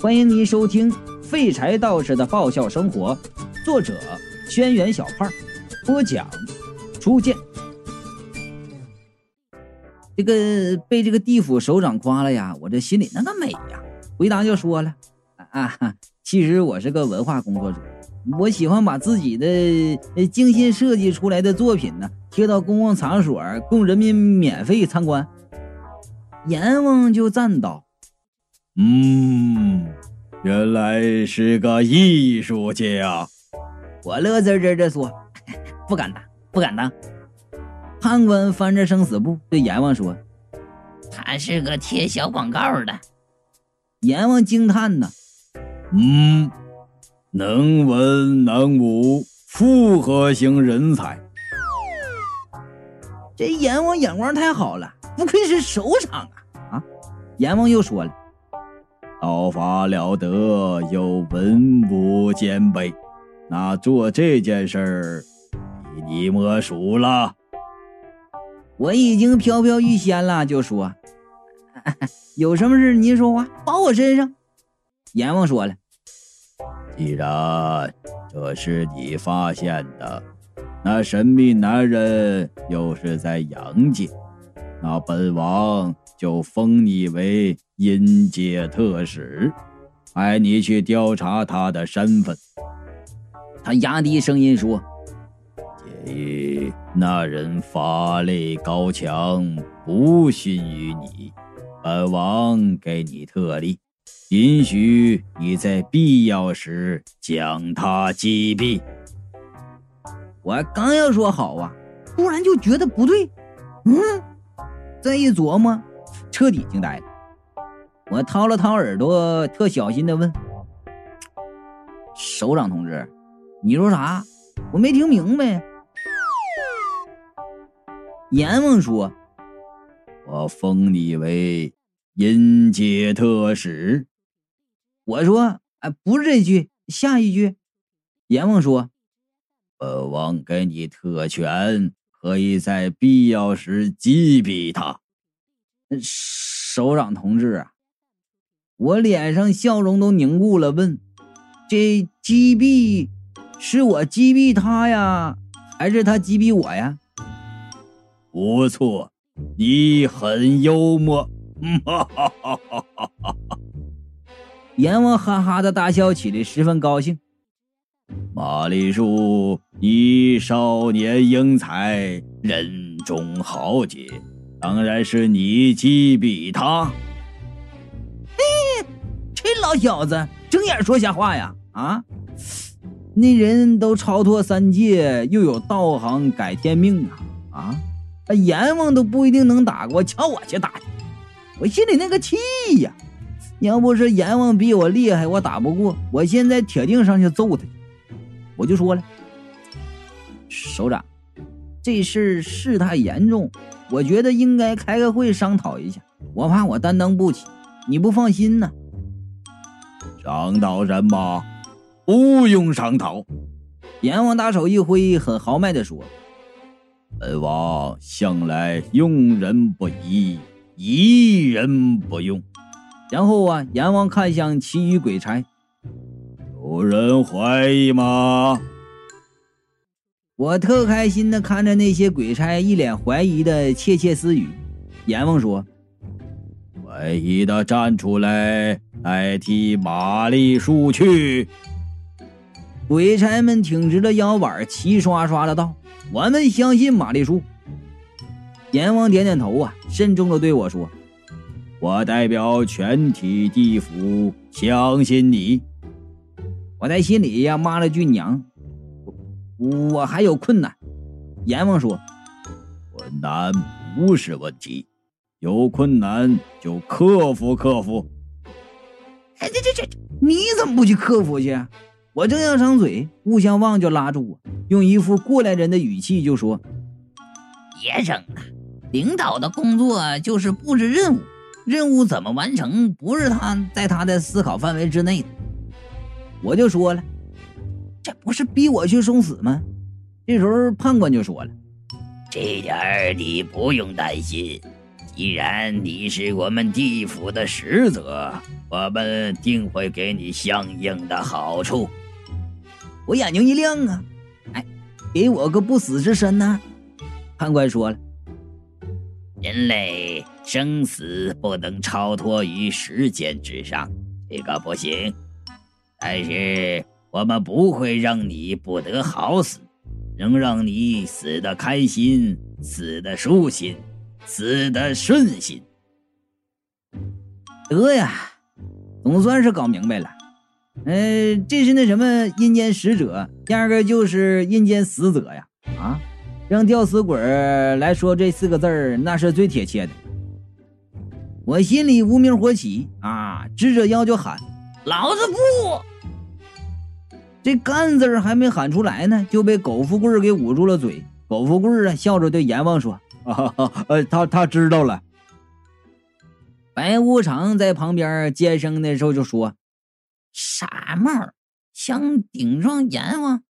欢迎您收听《废柴道士的爆笑生活》，作者：轩辕小胖，播讲：初见。这个被这个地府首长夸了呀，我这心里那个美呀！回答就说了：“啊，其实我是个文化工作者，我喜欢把自己的精心设计出来的作品呢贴到公共场所，供人民免费参观。”阎王就赞道。嗯，原来是个艺术家。我乐滋滋的说：“不敢当，不敢当。”判官翻着生死簿对阎王说：“他是个贴小广告的。”阎王惊叹呐：“嗯，能文能武，复合型人才。这阎王眼光太好了，不愧是首长啊！”啊，阎王又说了。道法了得，又文武兼备，那做这件事儿，你莫属了。我已经飘飘欲仙了，就说 有什么事您说话，包我身上。阎王说了，既然这是你发现的，那神秘男人又是在阳界，那本王就封你为。阴界特使，派你去调查他的身份。他压低声音说：“介意那人法力高强，不逊于你，本王给你特例，允许你在必要时将他击毙。”我刚要说好啊，突然就觉得不对。嗯，再一琢磨，彻底惊呆了。我掏了掏耳朵，特小心的问：“首长同志，你说啥？我没听明白。”阎王说：“我封你为阴界特使。”我说：“哎，不是这句，下一句。”阎王说：“本王给你特权，可以在必要时击毙他。”首长同志啊！我脸上笑容都凝固了，问：“这击毙是我击毙他呀，还是他击毙我呀？”不错，你很幽默。哈哈哈哈哈哈！阎王哈哈的大笑起来，十分高兴。马丽树，你少年英才，人中豪杰，当然是你击毙他。嘿这老小子睁眼说瞎话呀！啊，那人都超脱三界，又有道行改天命啊！啊，阎王都不一定能打过，瞧我去打去！我心里那个气呀！要不是阎王比我厉害，我打不过，我现在铁定上去揍他去。我就说了，首长，这事事态严重，我觉得应该开个会商讨一下。我怕我担当不起，你不放心呢。商讨什么？不用商讨。阎王大手一挥，很豪迈地说：“本王向来用人不疑，疑人不用。”然后啊，阎王看向其余鬼差：“有人怀疑吗？”我特开心的看着那些鬼差一脸怀疑的窃窃私语。阎王说：“怀疑的站出来。”代替玛丽树去，鬼差们挺直了腰板，齐刷刷的道：“我们相信玛丽树。”阎王点点头啊，慎重的对我说：“我代表全体地府相信你。”我在心里呀骂了句娘，我还有困难。阎王说：“困难不是问题，有困难就克服克服。”哎，这这这，你怎么不去克服去？我正要张嘴，吴相望就拉住我，用一副过来人的语气就说：“别整了，领导的工作就是布置任务，任务怎么完成，不是他在他的思考范围之内的。”我就说了：“这不是逼我去送死吗？”这时候判官就说了：“这点你不用担心，既然你是我们地府的使者，我们定会给你相应的好处。我眼睛一亮啊，哎，给我个不死之身呢？判官说了，人类生死不能超脱于时间之上，这个不行。但是我们不会让你不得好死，能让你死得开心，死得舒心。死的顺心，得呀，总算是搞明白了。呃，这是那什么阴间使者，压根就是阴间死者呀！啊，让吊死鬼来说这四个字儿，那是最贴切的。我心里无名火起啊，直着腰就喊：“老子不！”这干字还没喊出来呢，就被狗富贵给捂住了嘴。狗富贵啊，笑着对阎王说。啊，呃，他他知道了。白无常在旁边接生的时候就说：“傻帽想顶撞阎王，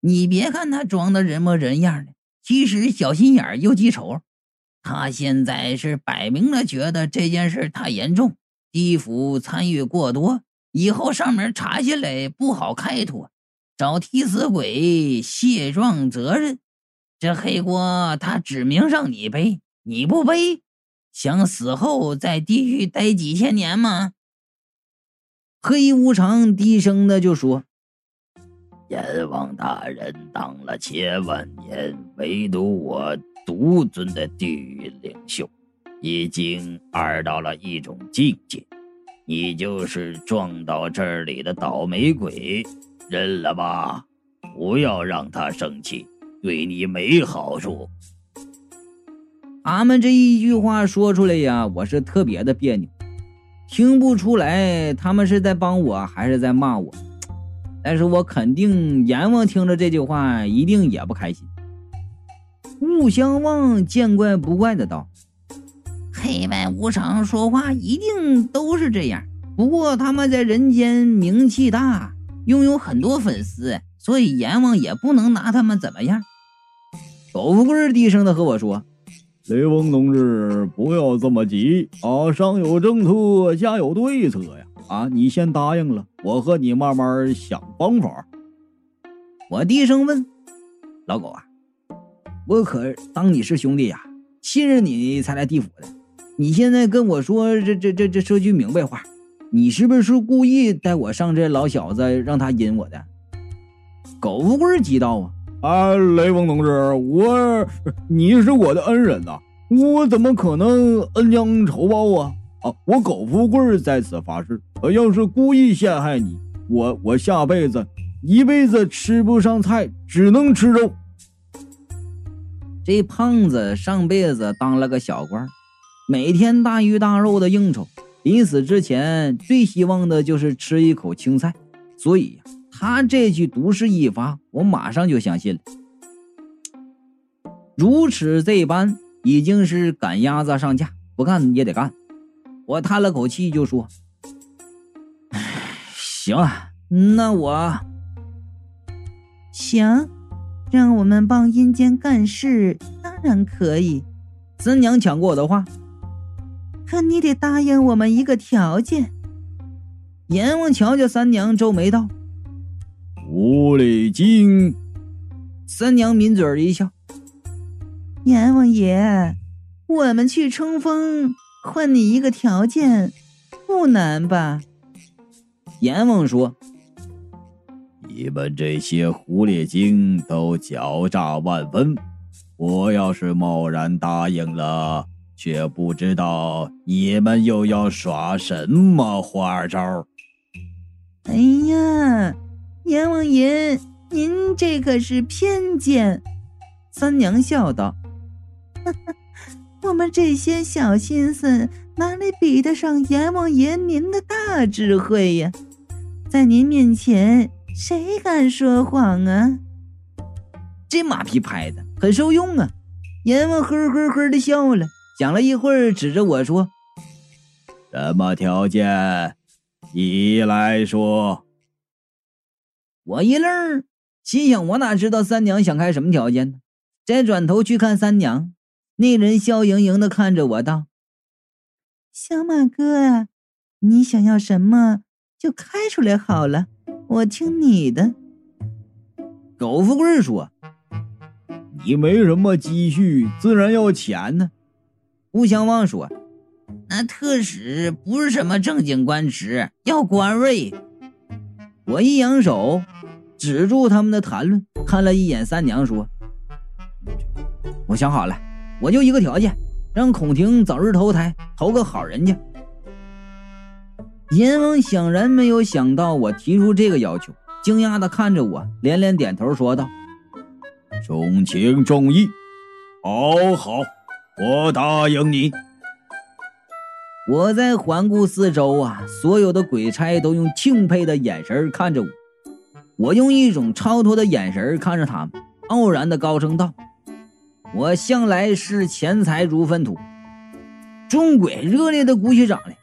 你别看他装的人模人样的，其实小心眼又记仇。他现在是摆明了觉得这件事太严重，地府参与过多，以后上面查下来不好开脱，找替死鬼卸状责任。”这黑锅他指明让你背，你不背，想死后在地狱待几千年吗？黑无常低声的就说：“阎王大人当了千万年，唯独我独尊的地狱领袖，已经二到了一种境界。你就是撞到这里的倒霉鬼，认了吧，不要让他生气。”对你没好处。他们这一句话说出来呀，我是特别的别扭，听不出来他们是在帮我还是在骂我。但是我肯定阎王听着这句话一定也不开心。勿相望见怪不怪的道：“黑白无常说话一定都是这样，不过他们在人间名气大，拥有很多粉丝，所以阎王也不能拿他们怎么样。”狗富贵低声的和我说：“雷锋同志，不要这么急啊！上有政策，下有对策呀！啊，你先答应了，我和你慢慢想方法。”我低声问：“老狗啊，我可当你是兄弟呀，信任你才来地府的。你现在跟我说这这这这说句明白话，你是不是故意带我上这老小子，让他阴我的？”狗富贵急道：“啊！”啊，雷锋同志，我你是我的恩人呐，我怎么可能恩将仇报啊？啊，我苟富贵在此发誓，要是故意陷害你，我我下辈子一辈子吃不上菜，只能吃肉。这胖子上辈子当了个小官，每天大鱼大肉的应酬，临死之前最希望的就是吃一口青菜，所以呀。他这句毒誓一发，我马上就相信了。如此这般，已经是赶鸭子上架，不干也得干。我叹了口气，就说：“行啊，那我行，让我们帮阴间干事，当然可以。”三娘抢过我的话，可你得答应我们一个条件。阎王瞧瞧三娘，皱眉道。狐狸精，三娘抿嘴一笑。阎王爷，我们去冲锋，换你一个条件，不难吧？阎王说：“你们这些狐狸精都狡诈万分，我要是贸然答应了，却不知道你们又要耍什么花招。”哎呀！阎王爷，您这可是偏见。三娘笑道：“我们这些小心思哪里比得上阎王爷您的大智慧呀？在您面前，谁敢说谎啊？”这马屁拍的很受用啊！阎王呵呵呵的笑了，想了一会儿，指着我说：“什么条件？你来说。”我一愣，心想：我哪知道三娘想开什么条件呢？再转头去看三娘，那人笑盈盈的看着我道：“小马哥，你想要什么就开出来好了，我听你的。苟富贵说：“你没什么积蓄，自然要钱呢。”吴相望说：“那特使不是什么正经官职，要官位。”我一扬手，止住他们的谈论，看了一眼三娘，说：“我想好了，我就一个条件。”让孔婷早日投胎，投个好人家。阎王显然没有想到我提出这个要求，惊讶的看着我，连连点头说道：“重情重义，好好，我答应你。”我在环顾四周啊，所有的鬼差都用敬佩的眼神看着我，我用一种超脱的眼神看着他们，傲然的高声道。我向来视钱财如粪土，众鬼热烈的鼓起掌来。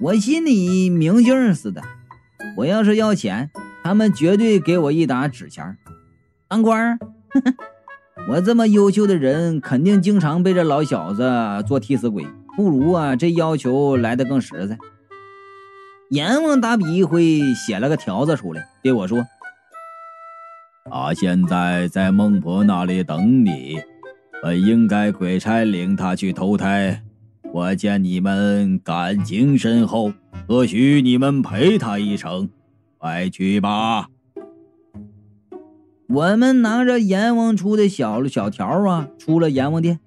我心里明镜似的，我要是要钱，他们绝对给我一沓纸钱。当官儿，我这么优秀的人，肯定经常被这老小子做替死鬼。不如啊，这要求来的更实在。阎王大笔一挥，写了个条子出来，对我说。他现在在孟婆那里等你，本应该鬼差领他去投胎。我见你们感情深厚，特许你们陪他一程。快去吧！我们拿着阎王出的小小条啊，出了阎王殿。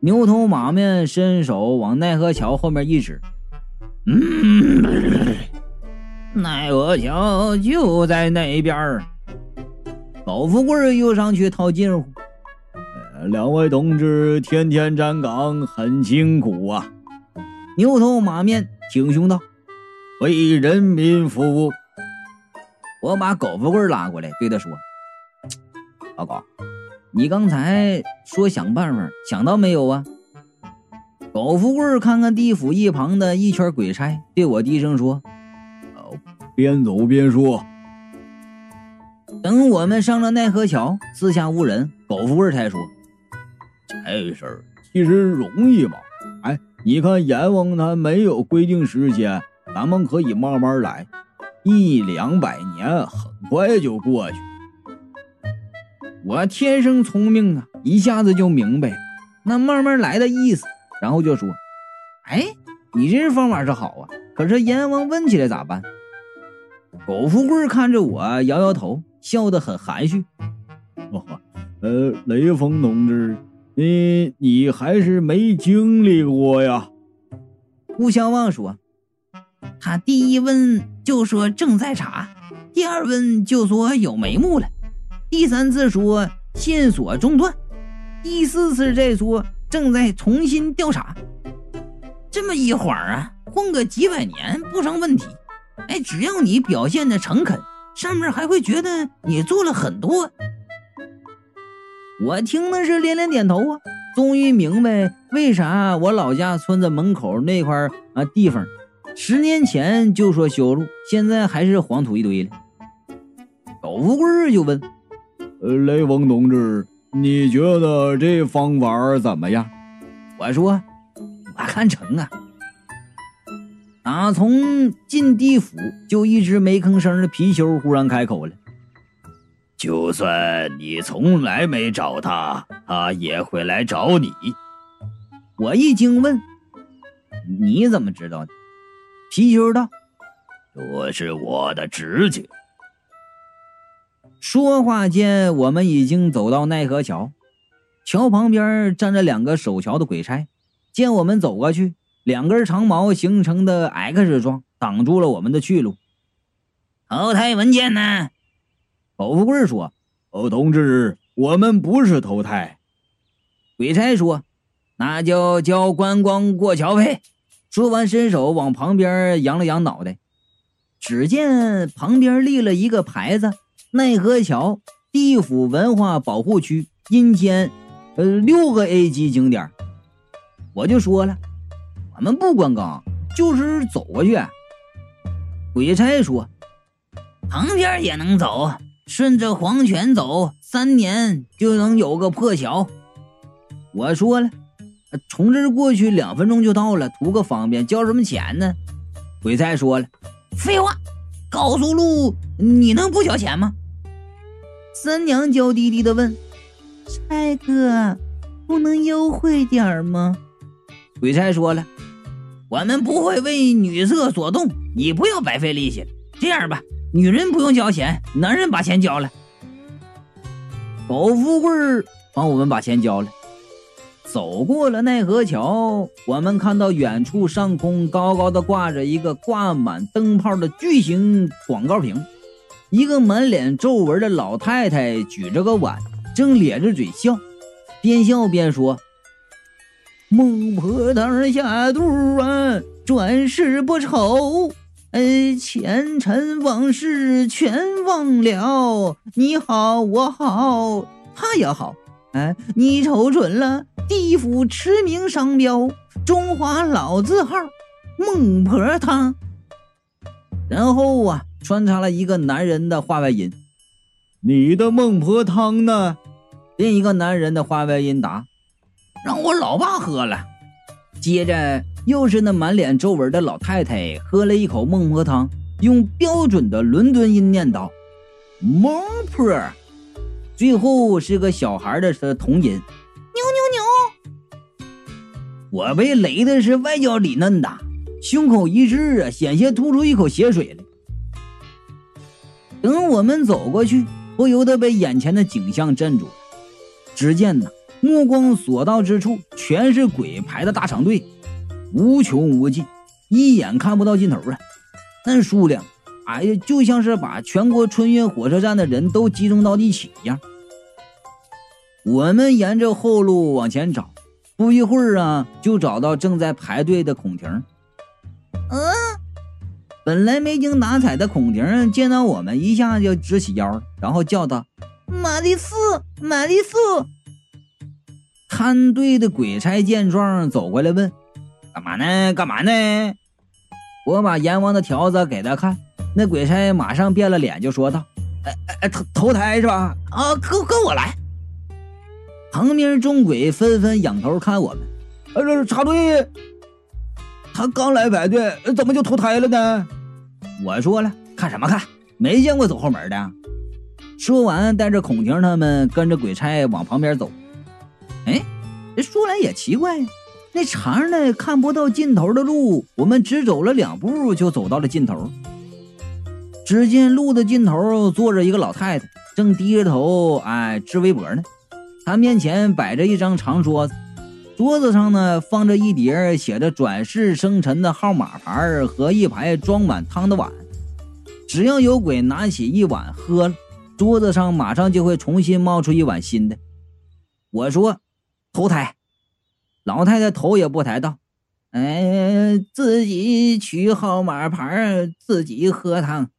牛头马面伸手往奈何桥后面一指：“嗯，奈何桥就在那边儿。”老富贵又上去套近乎，两位同志天天站岗，很辛苦啊！牛头马面挺胸道：“为人民服务。”我把苟富贵拉过来，对他说：“老高，你刚才说想办法，想到没有啊？”狗富贵看看地府一旁的一圈鬼差，对我低声说：“哦边走边说。”等我们上了奈何桥，四下无人，狗富贵才说：“这事儿其实容易嘛。哎，你看阎王他没有规定时间，咱们可以慢慢来，一两百年很快就过去。我天生聪明啊，一下子就明白那慢慢来的意思，然后就说：哎，你这方法是好啊，可是阎王问起来咋办？”苟富贵看着我，摇摇头。笑得很含蓄。哦，呃，雷锋同志，你你还是没经历过呀。顾相望说：“他第一问就说正在查，第二问就说有眉目了，第三次说线索中断，第四次再说正在重新调查。这么一晃啊，混个几百年不成问题。哎，只要你表现的诚恳。”上面还会觉得你做了很多，我听的是连连点头啊，终于明白为啥我老家村子门口那块啊地方，十年前就说修路，现在还是黄土一堆了。狗富贵就问：“，雷锋同志，你觉得这方法怎么样？”我说：“我看成啊。”打从进地府就一直没吭声的貔貅忽然开口了：“就算你从来没找他，他也会来找你。”我一惊问：“你怎么知道的？”貔貅道：“这是我的直觉。”说话间，我们已经走到奈何桥，桥旁边站着两个守桥的鬼差，见我们走过去。两根长矛形成的 X 状挡住了我们的去路。投胎文件呢？狗富贵说：“哦，同志，我们不是投胎。”鬼差说：“那就交观光过桥费。”说完，伸手往旁边扬了扬脑袋。只见旁边立了一个牌子：“奈何桥地府文化保护区，阴间，呃，六个 A 级景点。”我就说了。我们不观光，就是走过去。鬼差说：“旁边也能走，顺着黄泉走，三年就能有个破桥。”我说了：“从这过去两分钟就到了，图个方便，交什么钱呢？鬼差说了，废话，高速路你能不交钱吗？三娘娇滴滴的问：“差哥，不能优惠点吗？”鬼差说了，我们不会为女色所动，你不要白费力气了。这样吧，女人不用交钱，男人把钱交了。狗富贵帮我们把钱交了。走过了奈何桥，我们看到远处上空高高的挂着一个挂满灯泡的巨型广告屏，一个满脸皱纹的老太太举着个碗，正咧着嘴笑，边笑边说：“孟婆汤下肚啊，转世不愁，哎，前尘往事全忘了。你好，我好，他也好。”哎，你瞅准了，地府驰名商标，中华老字号，孟婆汤。然后啊，穿插了一个男人的话外音：“你的孟婆汤呢？”另一个男人的话外音答：“让我老爸喝了。”接着又是那满脸皱纹的老太太喝了一口孟婆汤，用标准的伦敦音念叨：“孟婆。”最后是个小孩的童音，牛牛牛！我被雷的是外焦里嫩的，胸口一滞啊，险些吐出一口血水来。等我们走过去，不由得被眼前的景象镇住了。只见呐，目光所到之处，全是鬼排的大长队，无穷无尽，一眼看不到尽头啊！那数量。哎呀，就像是把全国春运火车站的人都集中到一起一样。我们沿着后路往前找，不一会儿啊，就找到正在排队的孔婷。嗯，本来没精打采的孔婷见到我们，一下就直起腰，然后叫道：“玛丽素，玛丽素！”看队的鬼差见状，走过来问：“干嘛呢？干嘛呢？”我把阎王的条子给他看。那鬼差马上变了脸，就说道：“哎哎哎，投投胎是吧？啊，跟跟我来。”旁边众鬼纷纷仰头看我们。呃，这插队，他刚来排队，怎么就投胎了呢？我说了，看什么看？没见过走后门的。说完，带着孔婷他们跟着鬼差往旁边走。哎，这说来也奇怪，那长的看不到尽头的路，我们只走了两步就走到了尽头。只见路的尽头坐着一个老太太，正低着头哎织围脖呢。她面前摆着一张长桌子，桌子上呢放着一叠写着“转世生辰”的号码牌和一排装满汤的碗。只要有鬼拿起一碗喝了，桌子上马上就会重新冒出一碗新的。我说：“投胎。”老太太头也不抬道：“哎，自己取号码牌，自己喝汤。”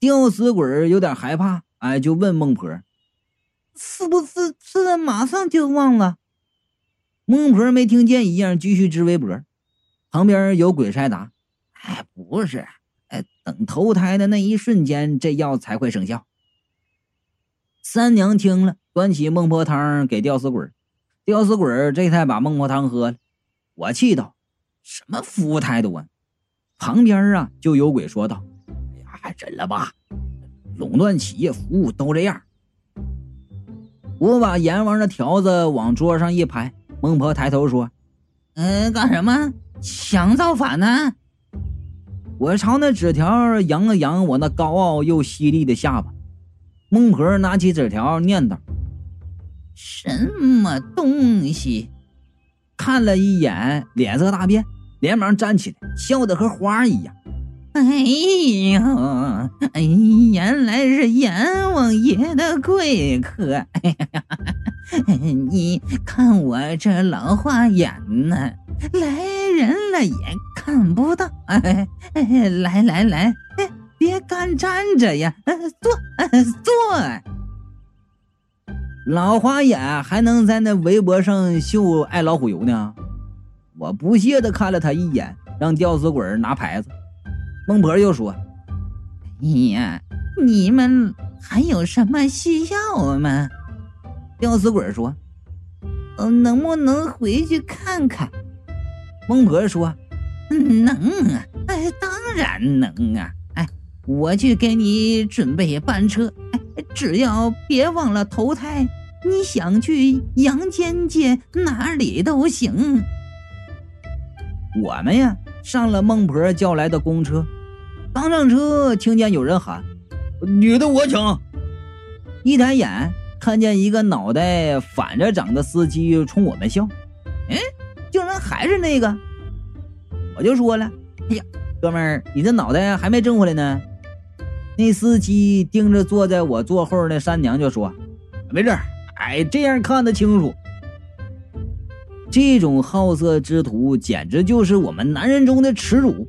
吊死鬼有点害怕，哎，就问孟婆：“是不是吃了马上就忘了？”孟婆没听见一样，继续织围脖。旁边有鬼差答：“哎，不是，哎，等投胎的那一瞬间，这药才会生效。”三娘听了，端起孟婆汤给吊死鬼。吊死鬼这才把孟婆汤喝了。我气道：“什么服务态度啊！”旁边啊，就有鬼说道。哎呀忍了吧，垄断企业服务都这样。我把阎王的条子往桌上一拍，孟婆抬头说：“嗯，干什么？想造反呢？”我朝那纸条扬了扬我那高傲又犀利的下巴。孟婆拿起纸条念叨：“什么东西？”看了一眼，脸色大变，连忙站起来，笑得和花一样。哎呦，哎，原来是阎王爷的贵客。哎呀，你看我这老花眼呢，来人了也看不到。哎，来来来，别干站着呀，坐坐。老花眼还能在那围脖上秀爱老虎油呢。我不屑的看了他一眼，让吊死鬼拿牌子。孟婆又说：“哎呀，你们还有什么需要吗？”吊死鬼说：“嗯，能不能回去看看？孟婆说：“能啊，哎，当然能啊！哎，我去给你准备班车，哎，只要别忘了投胎，你想去阳间界哪里都行。”我们呀，上了孟婆叫来的公车，刚上车，听见有人喊：“女的我请。”一抬眼，看见一个脑袋反着长的司机冲我们笑，哎，竟然还是那个！我就说了：“哎呀，哥们儿，你这脑袋还没挣回来呢。”那司机盯着坐在我座后那三娘就说：“没事，哎，这样看得清楚。”这种好色之徒简直就是我们男人中的耻辱！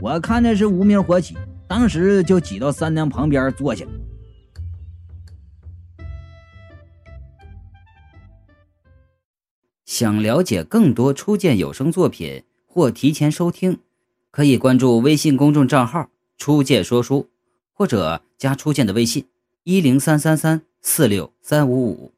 我看着是无名火起，当时就挤到三娘旁边坐下。想了解更多初见有声作品或提前收听，可以关注微信公众账号“初见说书”，或者加初见的微信：一零三三三四六三五五。